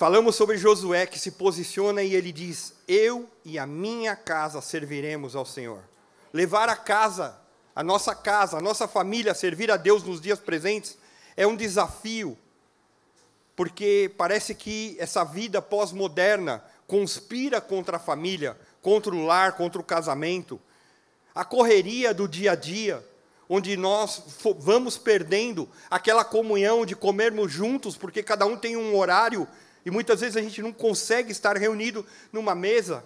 Falamos sobre Josué que se posiciona e ele diz: Eu e a minha casa serviremos ao Senhor. Levar a casa, a nossa casa, a nossa família a servir a Deus nos dias presentes é um desafio, porque parece que essa vida pós-moderna conspira contra a família, contra o lar, contra o casamento. A correria do dia a dia, onde nós vamos perdendo aquela comunhão de comermos juntos, porque cada um tem um horário e muitas vezes a gente não consegue estar reunido numa mesa.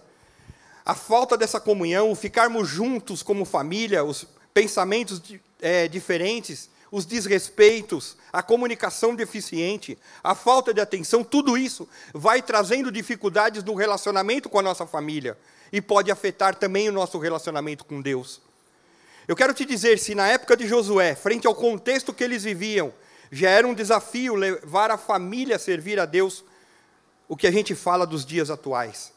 A falta dessa comunhão, o ficarmos juntos como família, os pensamentos é, diferentes, os desrespeitos, a comunicação deficiente, a falta de atenção, tudo isso vai trazendo dificuldades no relacionamento com a nossa família e pode afetar também o nosso relacionamento com Deus. Eu quero te dizer, se na época de Josué, frente ao contexto que eles viviam, já era um desafio levar a família a servir a Deus, o que a gente fala dos dias atuais,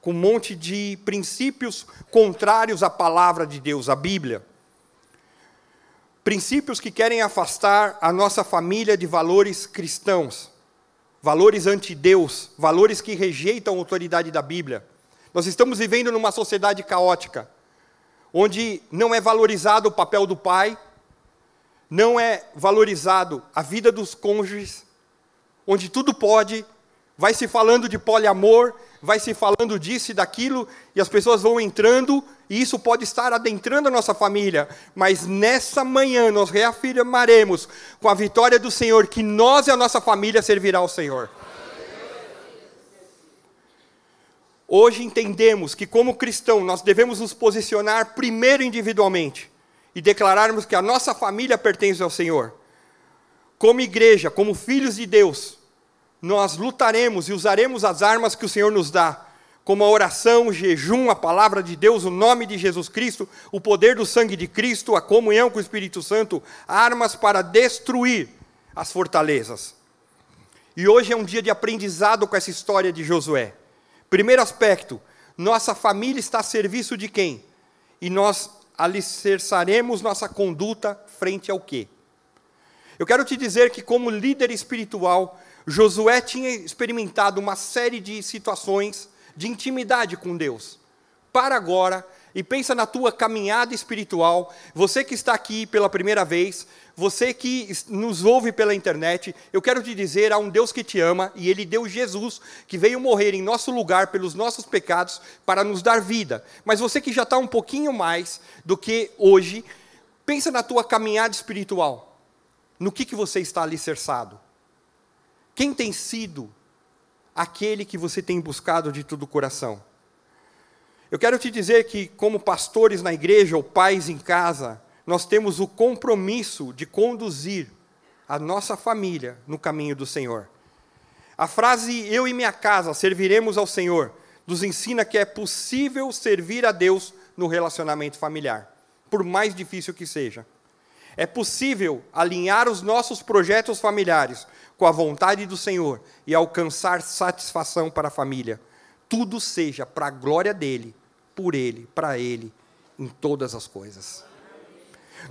com um monte de princípios contrários à palavra de Deus, à Bíblia. Princípios que querem afastar a nossa família de valores cristãos, valores anti-Deus, valores que rejeitam a autoridade da Bíblia. Nós estamos vivendo numa sociedade caótica, onde não é valorizado o papel do pai, não é valorizado a vida dos cônjuges, onde tudo pode, Vai se falando de poliamor, vai se falando disso e daquilo, e as pessoas vão entrando, e isso pode estar adentrando a nossa família. Mas nessa manhã nós reafirmaremos, com a vitória do Senhor, que nós e a nossa família servirá ao Senhor. Hoje entendemos que, como cristão, nós devemos nos posicionar primeiro individualmente e declararmos que a nossa família pertence ao Senhor. Como igreja, como filhos de Deus, nós lutaremos e usaremos as armas que o Senhor nos dá, como a oração, o jejum, a palavra de Deus, o nome de Jesus Cristo, o poder do sangue de Cristo, a comunhão com o Espírito Santo, armas para destruir as fortalezas. E hoje é um dia de aprendizado com essa história de Josué. Primeiro aspecto, nossa família está a serviço de quem? E nós alicerçaremos nossa conduta frente ao quê? Eu quero te dizer que, como líder espiritual, Josué tinha experimentado uma série de situações de intimidade com Deus. Para agora, e pensa na tua caminhada espiritual, você que está aqui pela primeira vez, você que nos ouve pela internet, eu quero te dizer, há um Deus que te ama e ele deu Jesus, que veio morrer em nosso lugar pelos nossos pecados para nos dar vida. Mas você que já está um pouquinho mais do que hoje, pensa na tua caminhada espiritual. No que, que você está alicerçado? Quem tem sido aquele que você tem buscado de todo o coração? Eu quero te dizer que, como pastores na igreja ou pais em casa, nós temos o compromisso de conduzir a nossa família no caminho do Senhor. A frase eu e minha casa serviremos ao Senhor nos ensina que é possível servir a Deus no relacionamento familiar, por mais difícil que seja. É possível alinhar os nossos projetos familiares com a vontade do Senhor e alcançar satisfação para a família. Tudo seja para a glória dele, por ele, para ele, em todas as coisas.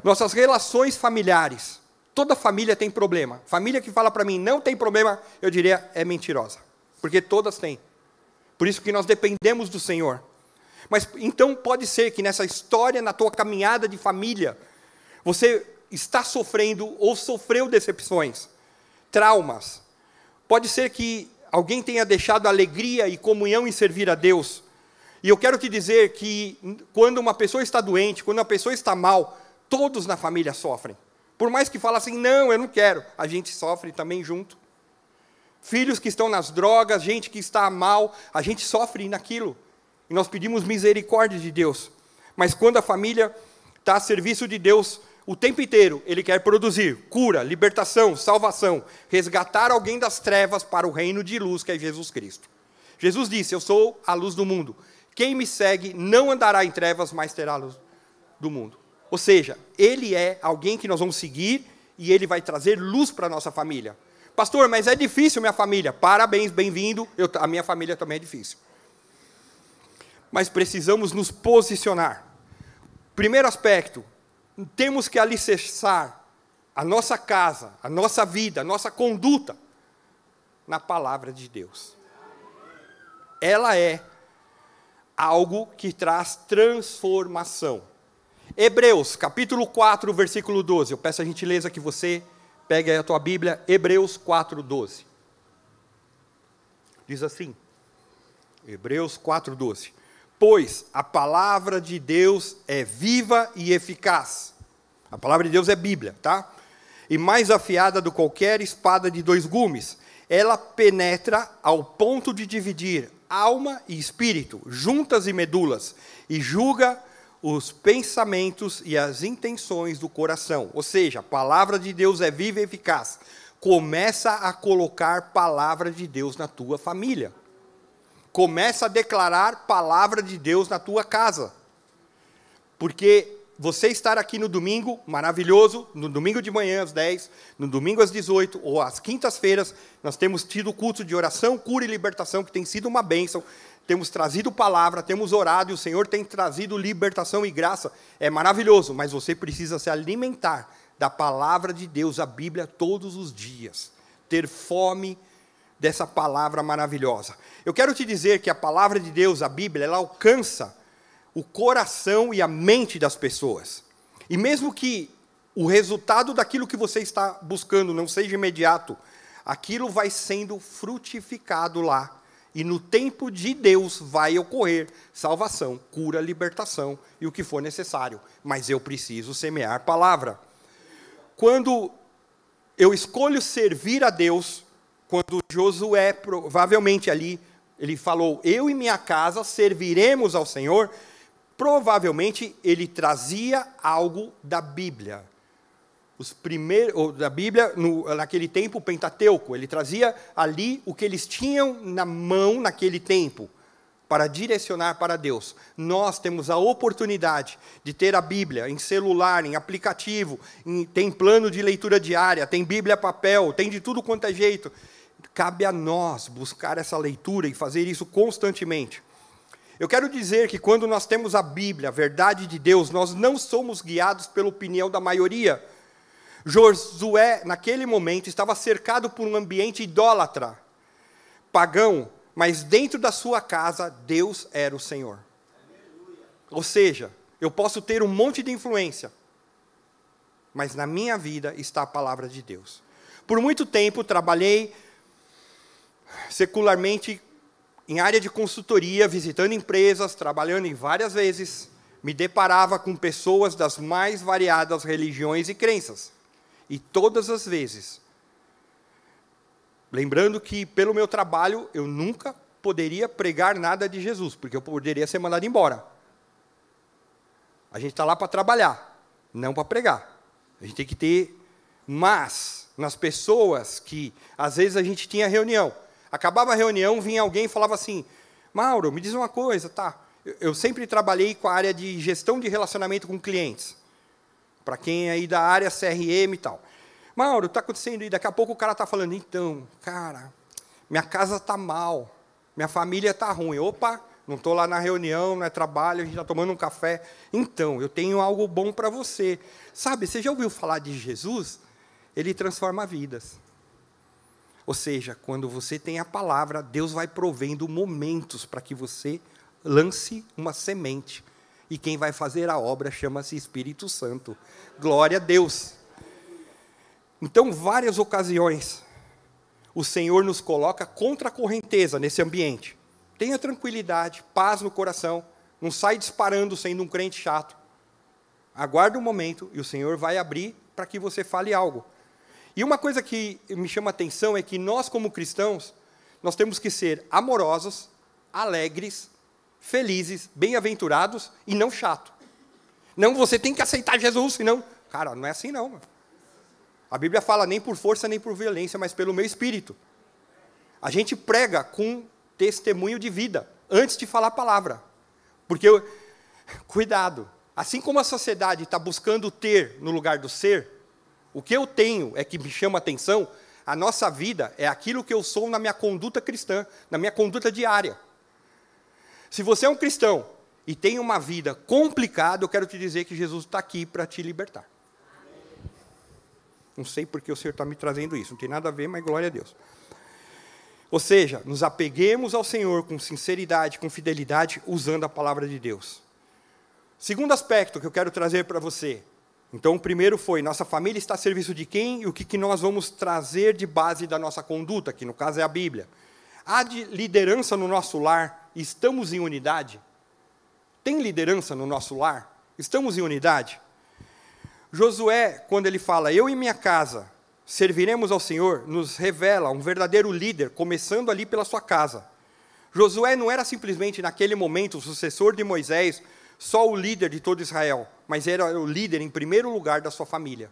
Nossas relações familiares, toda família tem problema. Família que fala para mim não tem problema, eu diria é mentirosa, porque todas têm. Por isso que nós dependemos do Senhor. Mas então pode ser que nessa história, na tua caminhada de família, você está sofrendo ou sofreu decepções, traumas. Pode ser que alguém tenha deixado alegria e comunhão em servir a Deus. E eu quero te dizer que quando uma pessoa está doente, quando uma pessoa está mal, todos na família sofrem. Por mais que fale assim, não, eu não quero, a gente sofre também junto. Filhos que estão nas drogas, gente que está mal, a gente sofre naquilo. E nós pedimos misericórdia de Deus. Mas quando a família está a serviço de Deus, o tempo inteiro ele quer produzir cura, libertação, salvação, resgatar alguém das trevas para o reino de luz que é Jesus Cristo. Jesus disse: Eu sou a luz do mundo. Quem me segue não andará em trevas, mas terá a luz do mundo. Ou seja, ele é alguém que nós vamos seguir e ele vai trazer luz para a nossa família. Pastor, mas é difícil minha família. Parabéns, bem-vindo. A minha família também é difícil. Mas precisamos nos posicionar. Primeiro aspecto, temos que alicerçar a nossa casa, a nossa vida, a nossa conduta na palavra de Deus. Ela é algo que traz transformação. Hebreus, capítulo 4, versículo 12. Eu peço a gentileza que você pegue a tua Bíblia, Hebreus 4, 12. Diz assim, Hebreus 4, 12. Pois a palavra de Deus é viva e eficaz. A palavra de Deus é Bíblia, tá? E mais afiada do que qualquer espada de dois gumes. Ela penetra ao ponto de dividir alma e espírito, juntas e medulas, e julga os pensamentos e as intenções do coração. Ou seja, a palavra de Deus é viva e eficaz. Começa a colocar palavra de Deus na tua família. Começa a declarar palavra de Deus na tua casa. Porque você estar aqui no domingo, maravilhoso, no domingo de manhã às 10, no domingo às 18 ou às quintas-feiras, nós temos tido culto de oração, cura e libertação, que tem sido uma bênção. Temos trazido palavra, temos orado e o Senhor tem trazido libertação e graça. É maravilhoso, mas você precisa se alimentar da palavra de Deus, a Bíblia, todos os dias. Ter fome dessa palavra maravilhosa. Eu quero te dizer que a palavra de Deus, a Bíblia, ela alcança o coração e a mente das pessoas. E mesmo que o resultado daquilo que você está buscando não seja imediato, aquilo vai sendo frutificado lá. E no tempo de Deus vai ocorrer salvação, cura, libertação e o que for necessário. Mas eu preciso semear palavra. Quando eu escolho servir a Deus, quando Josué, provavelmente ali, ele falou: Eu e minha casa serviremos ao Senhor. Provavelmente ele trazia algo da Bíblia. Os primeiros, da Bíblia, no, naquele tempo, o Pentateuco, ele trazia ali o que eles tinham na mão naquele tempo, para direcionar para Deus. Nós temos a oportunidade de ter a Bíblia em celular, em aplicativo, em, tem plano de leitura diária, tem Bíblia papel, tem de tudo quanto é jeito. Cabe a nós buscar essa leitura e fazer isso constantemente. Eu quero dizer que quando nós temos a Bíblia, a verdade de Deus, nós não somos guiados pela opinião da maioria. Josué, naquele momento, estava cercado por um ambiente idólatra, pagão, mas dentro da sua casa, Deus era o Senhor. Ou seja, eu posso ter um monte de influência, mas na minha vida está a palavra de Deus. Por muito tempo trabalhei secularmente em área de consultoria, visitando empresas, trabalhando em várias vezes, me deparava com pessoas das mais variadas religiões e crenças. E todas as vezes, lembrando que pelo meu trabalho eu nunca poderia pregar nada de Jesus, porque eu poderia ser mandado embora. A gente está lá para trabalhar, não para pregar. A gente tem que ter, mas nas pessoas que às vezes a gente tinha reunião, Acabava a reunião, vinha alguém e falava assim: Mauro, me diz uma coisa, tá? Eu, sempre trabalhei com a área de gestão de relacionamento com clientes. Para quem é aí da área CRM e tal. Mauro, está acontecendo e daqui a pouco o cara está falando, então, cara, minha casa está mal, minha família está ruim. Opa, não estou lá na reunião, não é trabalho, a gente está tomando um café. Então, eu tenho algo bom para você. Sabe, você já ouviu falar de Jesus? Ele transforma vidas. Ou seja, quando você tem a palavra, Deus vai provendo momentos para que você lance uma semente. E quem vai fazer a obra chama-se Espírito Santo. Glória a Deus. Então, várias ocasiões, o Senhor nos coloca contra a correnteza nesse ambiente. Tenha tranquilidade, paz no coração, não sai disparando sendo um crente chato. Aguarde um momento e o Senhor vai abrir para que você fale algo. E uma coisa que me chama a atenção é que nós, como cristãos, nós temos que ser amorosos, alegres, felizes, bem-aventurados e não chato. Não, você tem que aceitar Jesus, senão. Cara, não é assim não. A Bíblia fala nem por força nem por violência, mas pelo meu espírito. A gente prega com testemunho de vida, antes de falar a palavra. Porque, eu, cuidado, assim como a sociedade está buscando ter no lugar do ser, o que eu tenho é que me chama atenção, a nossa vida é aquilo que eu sou na minha conduta cristã, na minha conduta diária. Se você é um cristão e tem uma vida complicada, eu quero te dizer que Jesus está aqui para te libertar. Não sei porque o Senhor está me trazendo isso, não tem nada a ver, mas glória a Deus. Ou seja, nos apeguemos ao Senhor com sinceridade, com fidelidade, usando a palavra de Deus. Segundo aspecto que eu quero trazer para você. Então, o primeiro foi: nossa família está a serviço de quem e o que, que nós vamos trazer de base da nossa conduta, que no caso é a Bíblia. Há de liderança no nosso lar? Estamos em unidade? Tem liderança no nosso lar? Estamos em unidade? Josué, quando ele fala, eu e minha casa serviremos ao Senhor, nos revela um verdadeiro líder, começando ali pela sua casa. Josué não era simplesmente naquele momento o sucessor de Moisés, só o líder de todo Israel, mas era o líder em primeiro lugar da sua família.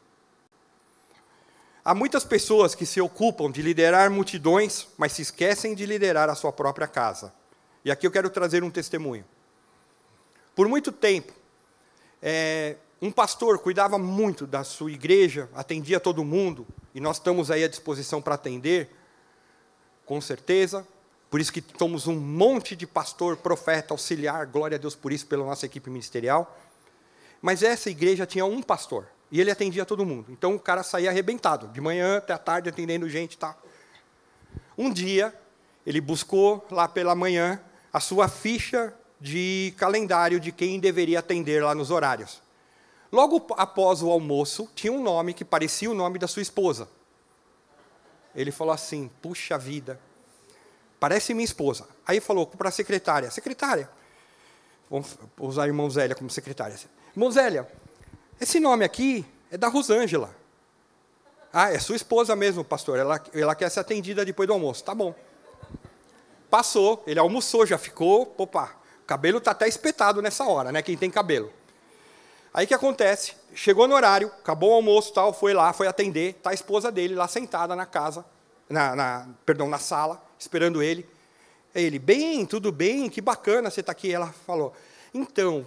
Há muitas pessoas que se ocupam de liderar multidões, mas se esquecem de liderar a sua própria casa. E aqui eu quero trazer um testemunho. Por muito tempo, é, um pastor cuidava muito da sua igreja, atendia todo mundo, e nós estamos aí à disposição para atender, com certeza. Por isso que somos um monte de pastor, profeta, auxiliar, glória a Deus por isso, pela nossa equipe ministerial. Mas essa igreja tinha um pastor, e ele atendia todo mundo. Então o cara saía arrebentado, de manhã até a tarde atendendo gente e tá. tal. Um dia, ele buscou lá pela manhã a sua ficha de calendário de quem deveria atender lá nos horários. Logo após o almoço, tinha um nome que parecia o nome da sua esposa. Ele falou assim: Puxa vida, parece minha esposa. Aí falou para a secretária: Secretária, vamos usar a irmã Zélia como secretária. Irmã Zélia, esse nome aqui é da Rosângela. Ah, é sua esposa mesmo, pastor. Ela, ela quer ser atendida depois do almoço. Tá bom. Passou, ele almoçou, já ficou. Opa, o cabelo está até espetado nessa hora, né? Quem tem cabelo. Aí que acontece? Chegou no horário, acabou o almoço, tal, foi lá, foi atender, tá a esposa dele lá sentada na casa, na, na perdão, na sala, esperando ele. Ele, bem, tudo bem, que bacana você está aqui. Ela falou, então,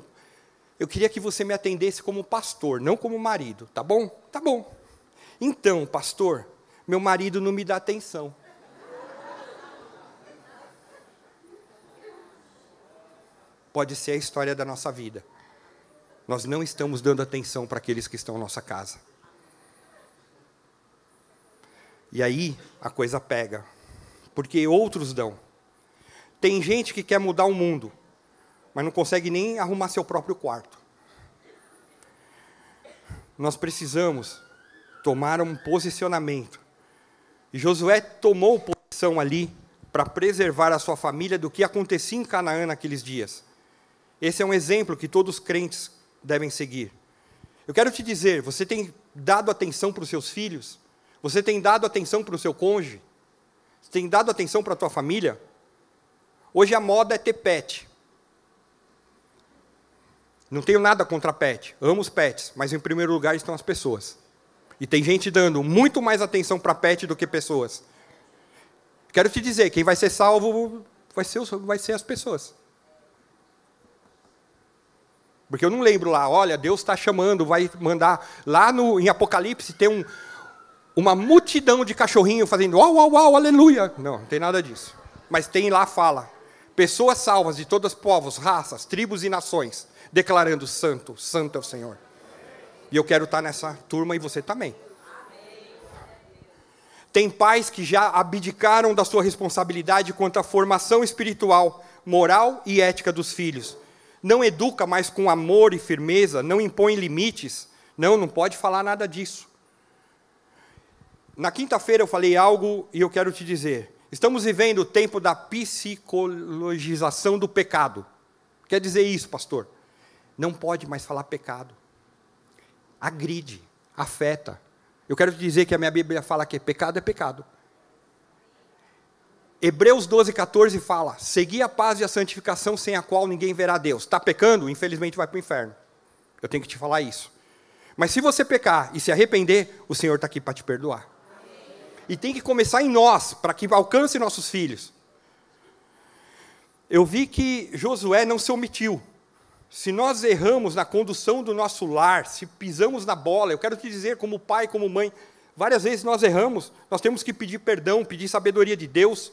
eu queria que você me atendesse como pastor, não como marido, tá bom? Tá bom. Então, pastor, meu marido não me dá atenção. Pode ser a história da nossa vida nós não estamos dando atenção para aqueles que estão na nossa casa. E aí a coisa pega, porque outros dão. Tem gente que quer mudar o mundo, mas não consegue nem arrumar seu próprio quarto. Nós precisamos tomar um posicionamento. E Josué tomou posição ali para preservar a sua família do que acontecia em Canaã naqueles dias. Esse é um exemplo que todos os crentes devem seguir. Eu quero te dizer, você tem dado atenção para os seus filhos? Você tem dado atenção para o seu cônjuge? Você tem dado atenção para a tua família? Hoje a moda é ter pet. Não tenho nada contra pet, amo os pets, mas em primeiro lugar estão as pessoas. E tem gente dando muito mais atenção para pet do que pessoas. Quero te dizer, quem vai ser salvo vai ser, vai ser as pessoas. Porque eu não lembro lá, olha, Deus está chamando, vai mandar. Lá no, em Apocalipse tem um, uma multidão de cachorrinho fazendo uau, uau, uau, aleluia. Não, não tem nada disso. Mas tem lá, fala. Pessoas salvas de todos os povos, raças, tribos e nações, declarando: Santo, Santo é o Senhor. E eu quero estar nessa turma e você também. Tem pais que já abdicaram da sua responsabilidade quanto à formação espiritual, moral e ética dos filhos não educa mais com amor e firmeza, não impõe limites. Não, não pode falar nada disso. Na quinta-feira eu falei algo e eu quero te dizer. Estamos vivendo o tempo da psicologização do pecado. Quer dizer isso, pastor? Não pode mais falar pecado. Agride, afeta. Eu quero te dizer que a minha Bíblia fala que pecado é pecado. Hebreus 12, 14 fala: Segui a paz e a santificação sem a qual ninguém verá Deus. Está pecando? Infelizmente vai para o inferno. Eu tenho que te falar isso. Mas se você pecar e se arrepender, o Senhor está aqui para te perdoar. E tem que começar em nós, para que alcance nossos filhos. eu vi que Josué não se omitiu. Se nós erramos na condução do nosso lar, se pisamos na bola, eu quero te dizer, como pai, como mãe, várias vezes nós erramos, nós temos que pedir perdão, pedir sabedoria de Deus.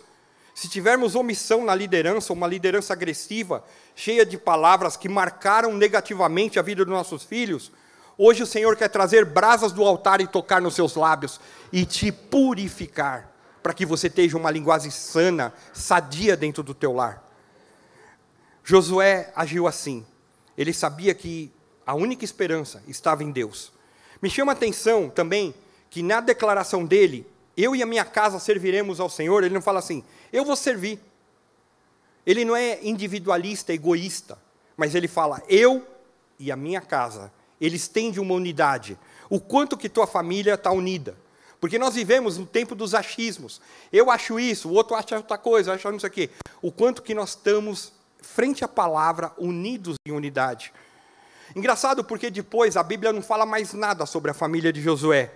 Se tivermos omissão na liderança, uma liderança agressiva, cheia de palavras que marcaram negativamente a vida dos nossos filhos, hoje o Senhor quer trazer brasas do altar e tocar nos seus lábios e te purificar, para que você tenha uma linguagem sana, sadia dentro do teu lar. Josué agiu assim. Ele sabia que a única esperança estava em Deus. Me chama a atenção também que na declaração dele, eu e a minha casa serviremos ao Senhor, ele não fala assim, eu vou servir. Ele não é individualista, egoísta, mas ele fala, eu e a minha casa. Ele estende uma unidade. O quanto que tua família está unida. Porque nós vivemos no tempo dos achismos. Eu acho isso, o outro acha outra coisa, acha não sei o quê. O quanto que nós estamos frente à palavra, unidos em unidade. Engraçado porque depois a Bíblia não fala mais nada sobre a família de Josué.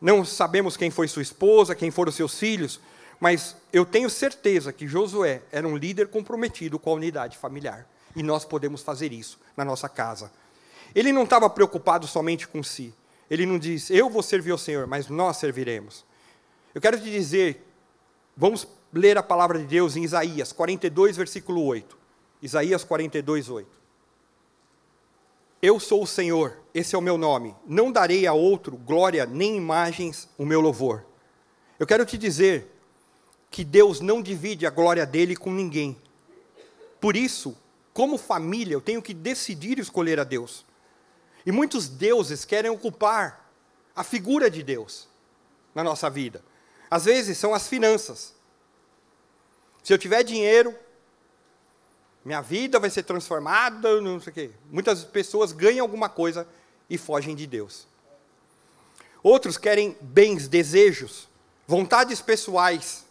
Não sabemos quem foi sua esposa, quem foram seus filhos, mas eu tenho certeza que Josué era um líder comprometido com a unidade familiar. E nós podemos fazer isso na nossa casa. Ele não estava preocupado somente com si. Ele não diz, eu vou servir ao Senhor, mas nós serviremos. Eu quero te dizer, vamos ler a palavra de Deus em Isaías 42, versículo 8. Isaías 42, 8. Eu sou o Senhor, esse é o meu nome. Não darei a outro glória nem imagens o meu louvor. Eu quero te dizer que Deus não divide a glória dele com ninguém. Por isso, como família, eu tenho que decidir escolher a Deus. E muitos deuses querem ocupar a figura de Deus na nossa vida. Às vezes são as finanças. Se eu tiver dinheiro, minha vida vai ser transformada, não sei o quê. Muitas pessoas ganham alguma coisa e fogem de Deus. Outros querem bens, desejos, vontades pessoais.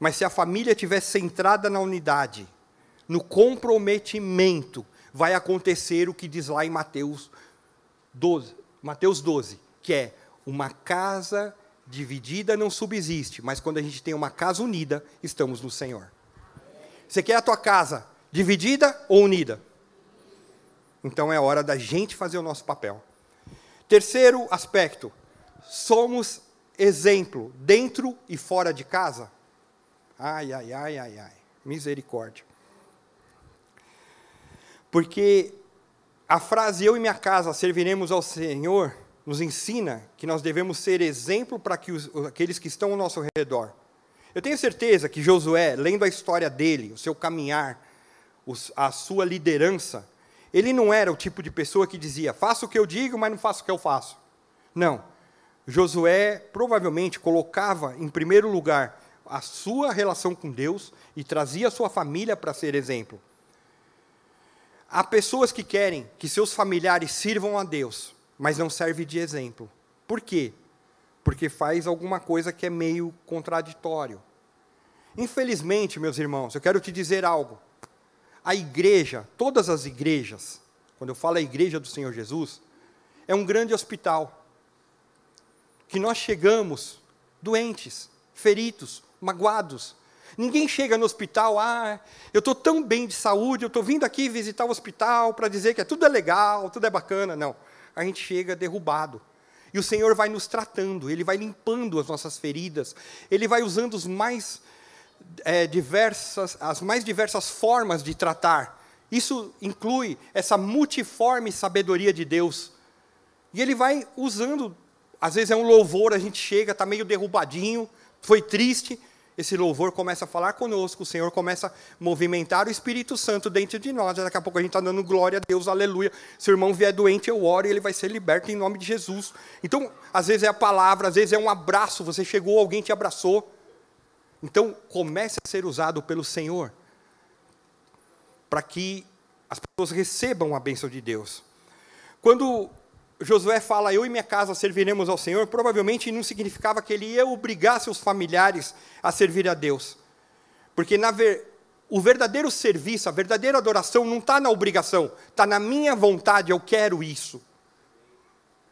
Mas se a família estiver centrada na unidade, no comprometimento, vai acontecer o que diz lá em Mateus 12, Mateus 12, que é uma casa dividida não subsiste, mas quando a gente tem uma casa unida, estamos no Senhor. Você quer a tua casa dividida ou unida? Então é hora da gente fazer o nosso papel. Terceiro aspecto, somos exemplo dentro e fora de casa. Ai, ai, ai, ai, ai. Misericórdia. Porque a frase eu e minha casa serviremos ao Senhor nos ensina que nós devemos ser exemplo para que os, aqueles que estão ao nosso redor. Eu tenho certeza que Josué, lendo a história dele, o seu caminhar, a sua liderança, ele não era o tipo de pessoa que dizia, faça o que eu digo, mas não faça o que eu faço. Não. Josué provavelmente colocava em primeiro lugar a sua relação com Deus e trazia a sua família para ser exemplo. Há pessoas que querem que seus familiares sirvam a Deus, mas não servem de exemplo. Por quê? porque faz alguma coisa que é meio contraditório. Infelizmente, meus irmãos, eu quero te dizer algo. A igreja, todas as igrejas, quando eu falo a igreja do Senhor Jesus, é um grande hospital. Que nós chegamos doentes, feridos, magoados. Ninguém chega no hospital, ah, eu estou tão bem de saúde, eu estou vindo aqui visitar o hospital para dizer que tudo é legal, tudo é bacana. Não. A gente chega derrubado, e o Senhor vai nos tratando, Ele vai limpando as nossas feridas, Ele vai usando os mais, é, diversas, as mais diversas formas de tratar. Isso inclui essa multiforme sabedoria de Deus. E Ele vai usando, às vezes é um louvor, a gente chega, está meio derrubadinho, foi triste, esse louvor começa a falar conosco, o Senhor começa a movimentar o Espírito Santo dentro de nós. Daqui a pouco a gente está dando glória a Deus, aleluia. Se o irmão vier doente, eu oro e ele vai ser liberto em nome de Jesus. Então, às vezes é a palavra, às vezes é um abraço. Você chegou, alguém te abraçou. Então, comece a ser usado pelo Senhor para que as pessoas recebam a bênção de Deus. Quando Josué fala, eu e minha casa serviremos ao Senhor, provavelmente não significava que ele ia obrigar seus familiares a servir a Deus. Porque ver, o verdadeiro serviço, a verdadeira adoração não está na obrigação, está na minha vontade, eu quero isso.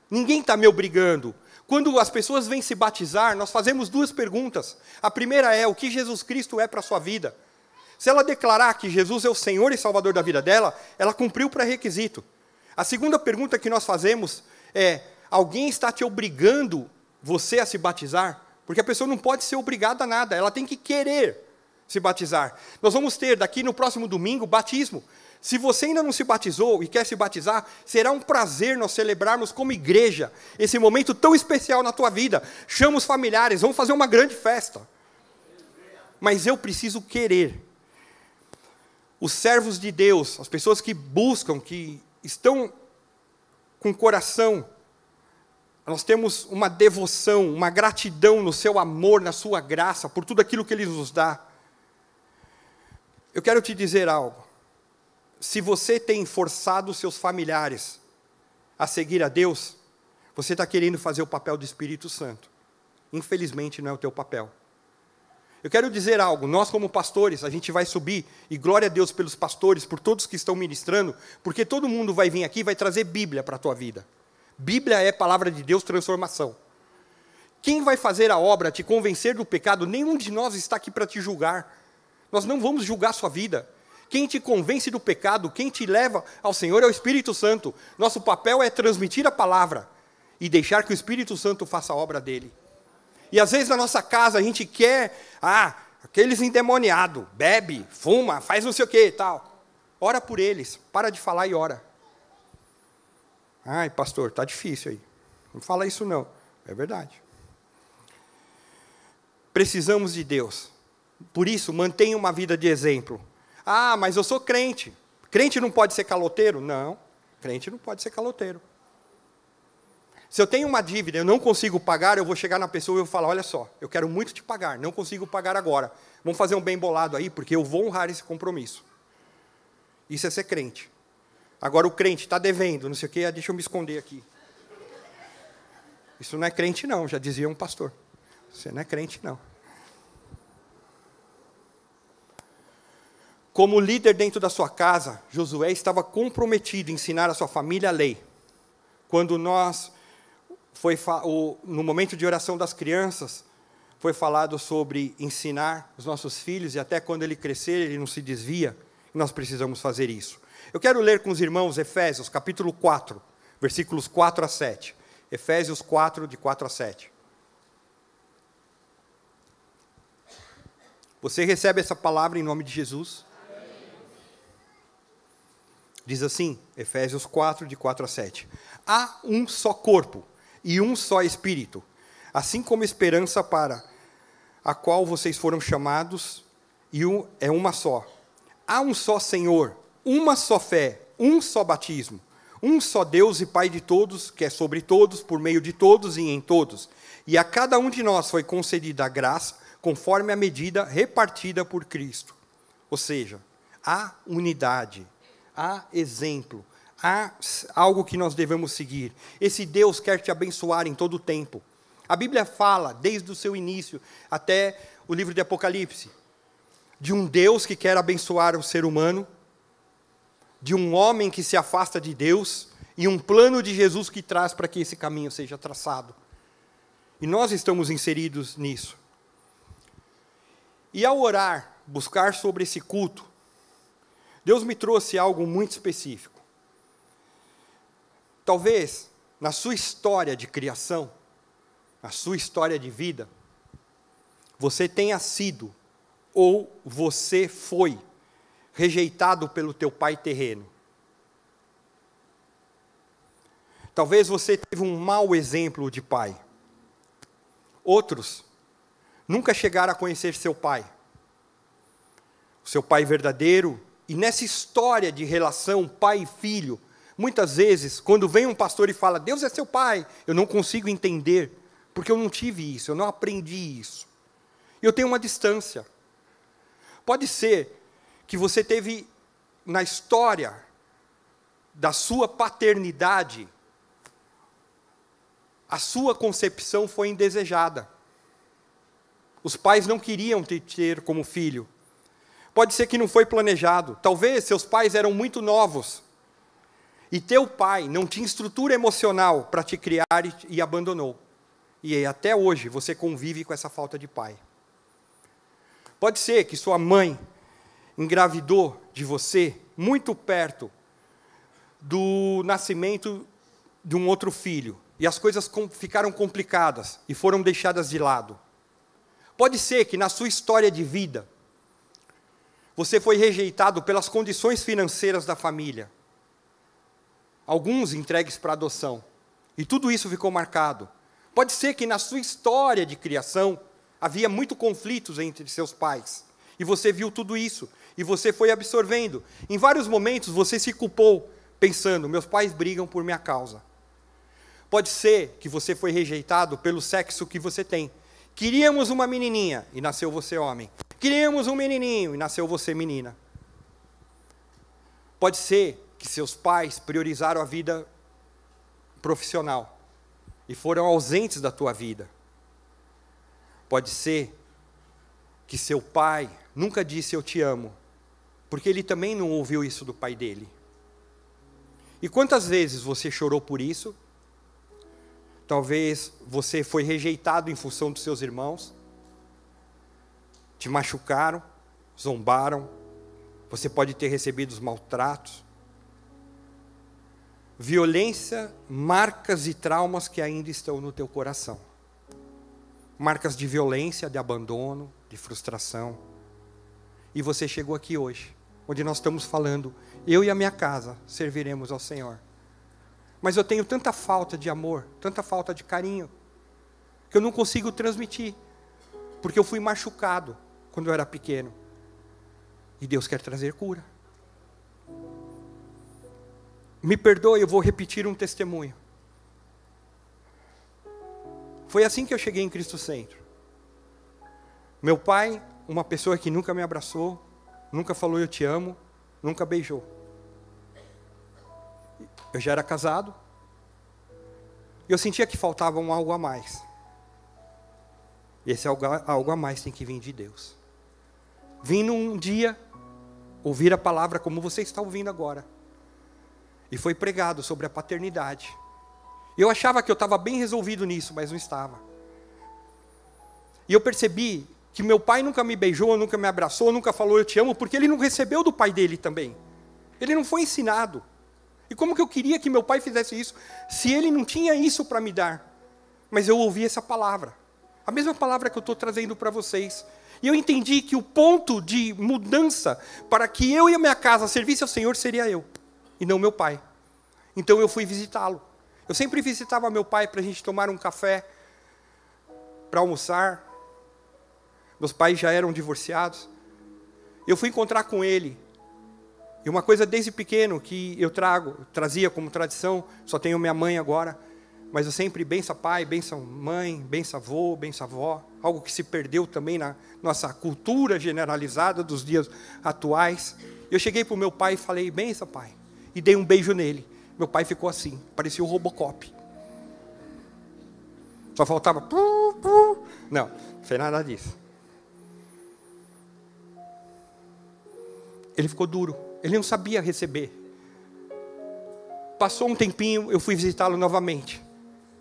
Ninguém está me obrigando. Quando as pessoas vêm se batizar, nós fazemos duas perguntas. A primeira é: o que Jesus Cristo é para a sua vida? Se ela declarar que Jesus é o Senhor e Salvador da vida dela, ela cumpriu o pré-requisito. A segunda pergunta que nós fazemos é: alguém está te obrigando você a se batizar? Porque a pessoa não pode ser obrigada a nada, ela tem que querer se batizar. Nós vamos ter daqui no próximo domingo batismo. Se você ainda não se batizou e quer se batizar, será um prazer nós celebrarmos como igreja esse momento tão especial na tua vida. Chama os familiares, vamos fazer uma grande festa. Mas eu preciso querer. Os servos de Deus, as pessoas que buscam, que estão com coração, nós temos uma devoção, uma gratidão no seu amor, na sua graça, por tudo aquilo que Ele nos dá. Eu quero te dizer algo. Se você tem forçado seus familiares a seguir a Deus, você está querendo fazer o papel do Espírito Santo. Infelizmente, não é o teu papel. Eu quero dizer algo, nós como pastores, a gente vai subir, e glória a Deus pelos pastores, por todos que estão ministrando, porque todo mundo vai vir aqui e vai trazer Bíblia para a tua vida. Bíblia é palavra de Deus, transformação. Quem vai fazer a obra, te convencer do pecado, nenhum de nós está aqui para te julgar. Nós não vamos julgar a sua vida. Quem te convence do pecado, quem te leva ao Senhor é o Espírito Santo. Nosso papel é transmitir a palavra e deixar que o Espírito Santo faça a obra dele. E às vezes na nossa casa a gente quer, ah, aqueles endemoniados, bebe, fuma, faz não sei o que e tal. Ora por eles, para de falar e ora. Ai, pastor, tá difícil aí. Não fala isso não. É verdade. Precisamos de Deus. Por isso, mantenha uma vida de exemplo. Ah, mas eu sou crente. Crente não pode ser caloteiro? Não. Crente não pode ser caloteiro. Se eu tenho uma dívida e eu não consigo pagar, eu vou chegar na pessoa e vou falar: olha só, eu quero muito te pagar, não consigo pagar agora. Vamos fazer um bem bolado aí, porque eu vou honrar esse compromisso. Isso é ser crente. Agora o crente está devendo, não sei o quê, deixa eu me esconder aqui. Isso não é crente, não, já dizia um pastor. Você não é crente, não. Como líder dentro da sua casa, Josué estava comprometido em ensinar a sua família a lei. Quando nós foi o, no momento de oração das crianças, foi falado sobre ensinar os nossos filhos e até quando ele crescer, ele não se desvia, e nós precisamos fazer isso. Eu quero ler com os irmãos Efésios, capítulo 4, versículos 4 a 7. Efésios 4, de 4 a 7. Você recebe essa palavra em nome de Jesus? Diz assim, Efésios 4, de 4 a 7. Há um só corpo e um só Espírito, assim como esperança para a qual vocês foram chamados, e um, é uma só. Há um só Senhor, uma só fé, um só batismo, um só Deus e Pai de todos, que é sobre todos, por meio de todos e em todos. E a cada um de nós foi concedida a graça, conforme a medida repartida por Cristo. Ou seja, há unidade, há exemplo, há algo que nós devemos seguir. Esse Deus quer te abençoar em todo o tempo. A Bíblia fala, desde o seu início até o livro de Apocalipse, de um Deus que quer abençoar o ser humano, de um homem que se afasta de Deus e um plano de Jesus que traz para que esse caminho seja traçado. E nós estamos inseridos nisso. E ao orar, buscar sobre esse culto, Deus me trouxe algo muito específico. Talvez na sua história de criação, na sua história de vida, você tenha sido ou você foi rejeitado pelo teu pai terreno. Talvez você teve um mau exemplo de pai. Outros nunca chegaram a conhecer seu pai. O seu pai verdadeiro, e nessa história de relação pai e filho, Muitas vezes, quando vem um pastor e fala, Deus é seu pai, eu não consigo entender, porque eu não tive isso, eu não aprendi isso. Eu tenho uma distância. Pode ser que você teve na história da sua paternidade, a sua concepção foi indesejada. Os pais não queriam te ter como filho. Pode ser que não foi planejado. Talvez seus pais eram muito novos e teu pai não tinha estrutura emocional para te criar e, e abandonou. E até hoje você convive com essa falta de pai. Pode ser que sua mãe engravidou de você muito perto do nascimento de um outro filho e as coisas ficaram complicadas e foram deixadas de lado. Pode ser que na sua história de vida você foi rejeitado pelas condições financeiras da família. Alguns entregues para adoção. E tudo isso ficou marcado. Pode ser que na sua história de criação havia muito conflitos entre seus pais. E você viu tudo isso. E você foi absorvendo. Em vários momentos você se culpou, pensando: meus pais brigam por minha causa. Pode ser que você foi rejeitado pelo sexo que você tem. Queríamos uma menininha e nasceu você homem. Queríamos um menininho e nasceu você menina. Pode ser que seus pais priorizaram a vida profissional e foram ausentes da tua vida. Pode ser que seu pai nunca disse eu te amo, porque ele também não ouviu isso do pai dele. E quantas vezes você chorou por isso? Talvez você foi rejeitado em função dos seus irmãos, te machucaram, zombaram, você pode ter recebido os maltratos. Violência, marcas e traumas que ainda estão no teu coração. Marcas de violência, de abandono, de frustração. E você chegou aqui hoje, onde nós estamos falando, eu e a minha casa serviremos ao Senhor. Mas eu tenho tanta falta de amor, tanta falta de carinho, que eu não consigo transmitir, porque eu fui machucado quando eu era pequeno. E Deus quer trazer cura. Me perdoe, eu vou repetir um testemunho. Foi assim que eu cheguei em Cristo Centro. Meu pai, uma pessoa que nunca me abraçou, nunca falou eu te amo, nunca beijou. Eu já era casado. E eu sentia que faltava um algo a mais. Esse algo, algo a mais tem que vir de Deus. Vim num dia ouvir a palavra como você está ouvindo agora. E foi pregado sobre a paternidade. Eu achava que eu estava bem resolvido nisso, mas não estava. E eu percebi que meu pai nunca me beijou, nunca me abraçou, nunca falou eu te amo, porque ele não recebeu do pai dele também. Ele não foi ensinado. E como que eu queria que meu pai fizesse isso, se ele não tinha isso para me dar? Mas eu ouvi essa palavra. A mesma palavra que eu estou trazendo para vocês. E eu entendi que o ponto de mudança para que eu e a minha casa servissem ao Senhor seria eu, e não meu pai. Então eu fui visitá-lo. Eu sempre visitava meu pai para a gente tomar um café, para almoçar. Meus pais já eram divorciados. Eu fui encontrar com ele e uma coisa desde pequeno que eu trago, trazia como tradição, só tenho minha mãe agora, mas eu sempre bença pai, bença mãe, bença avô, bença avó, algo que se perdeu também na nossa cultura generalizada dos dias atuais. Eu cheguei para o meu pai e falei, bença pai, e dei um beijo nele. Meu pai ficou assim, parecia o Robocop. Só faltava. Não, não foi nada disso. Ele ficou duro. Ele não sabia receber. Passou um tempinho, eu fui visitá-lo novamente.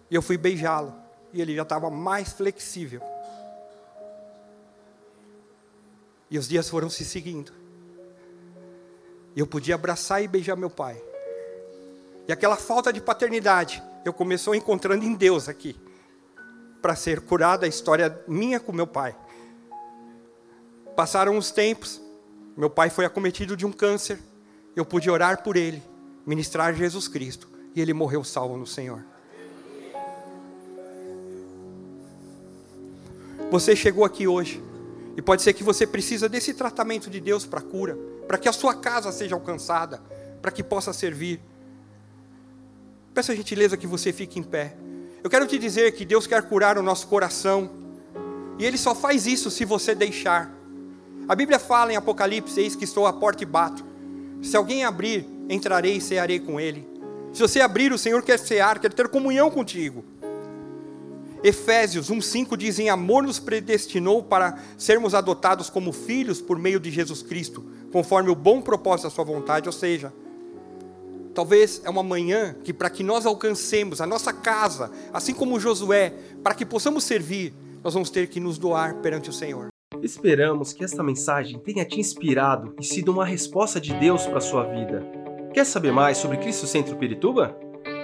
E eu fui beijá-lo. E ele já estava mais flexível. E os dias foram se seguindo. Eu podia abraçar e beijar meu pai. E aquela falta de paternidade, eu começou encontrando em Deus aqui. Para ser curada a história minha com meu pai. Passaram os tempos, meu pai foi acometido de um câncer. Eu pude orar por ele, ministrar Jesus Cristo. E ele morreu salvo no Senhor. Você chegou aqui hoje. E pode ser que você precisa desse tratamento de Deus para cura. Para que a sua casa seja alcançada. Para que possa servir. Peço a gentileza que você fique em pé. Eu quero te dizer que Deus quer curar o nosso coração. E Ele só faz isso se você deixar. A Bíblia fala em Apocalipse: Eis que estou à porta e bato. Se alguém abrir, entrarei e cearei com ele. Se você abrir, o Senhor quer cear, quer ter comunhão contigo. Efésios 1,5 diz: Em amor nos predestinou para sermos adotados como filhos por meio de Jesus Cristo, conforme o bom propósito da Sua vontade. Ou seja, talvez é uma manhã que, para que nós alcancemos a nossa casa, assim como Josué, para que possamos servir, nós vamos ter que nos doar perante o Senhor. Esperamos que esta mensagem tenha te inspirado e sido uma resposta de Deus para sua vida. Quer saber mais sobre Cristo Centro Pirituba?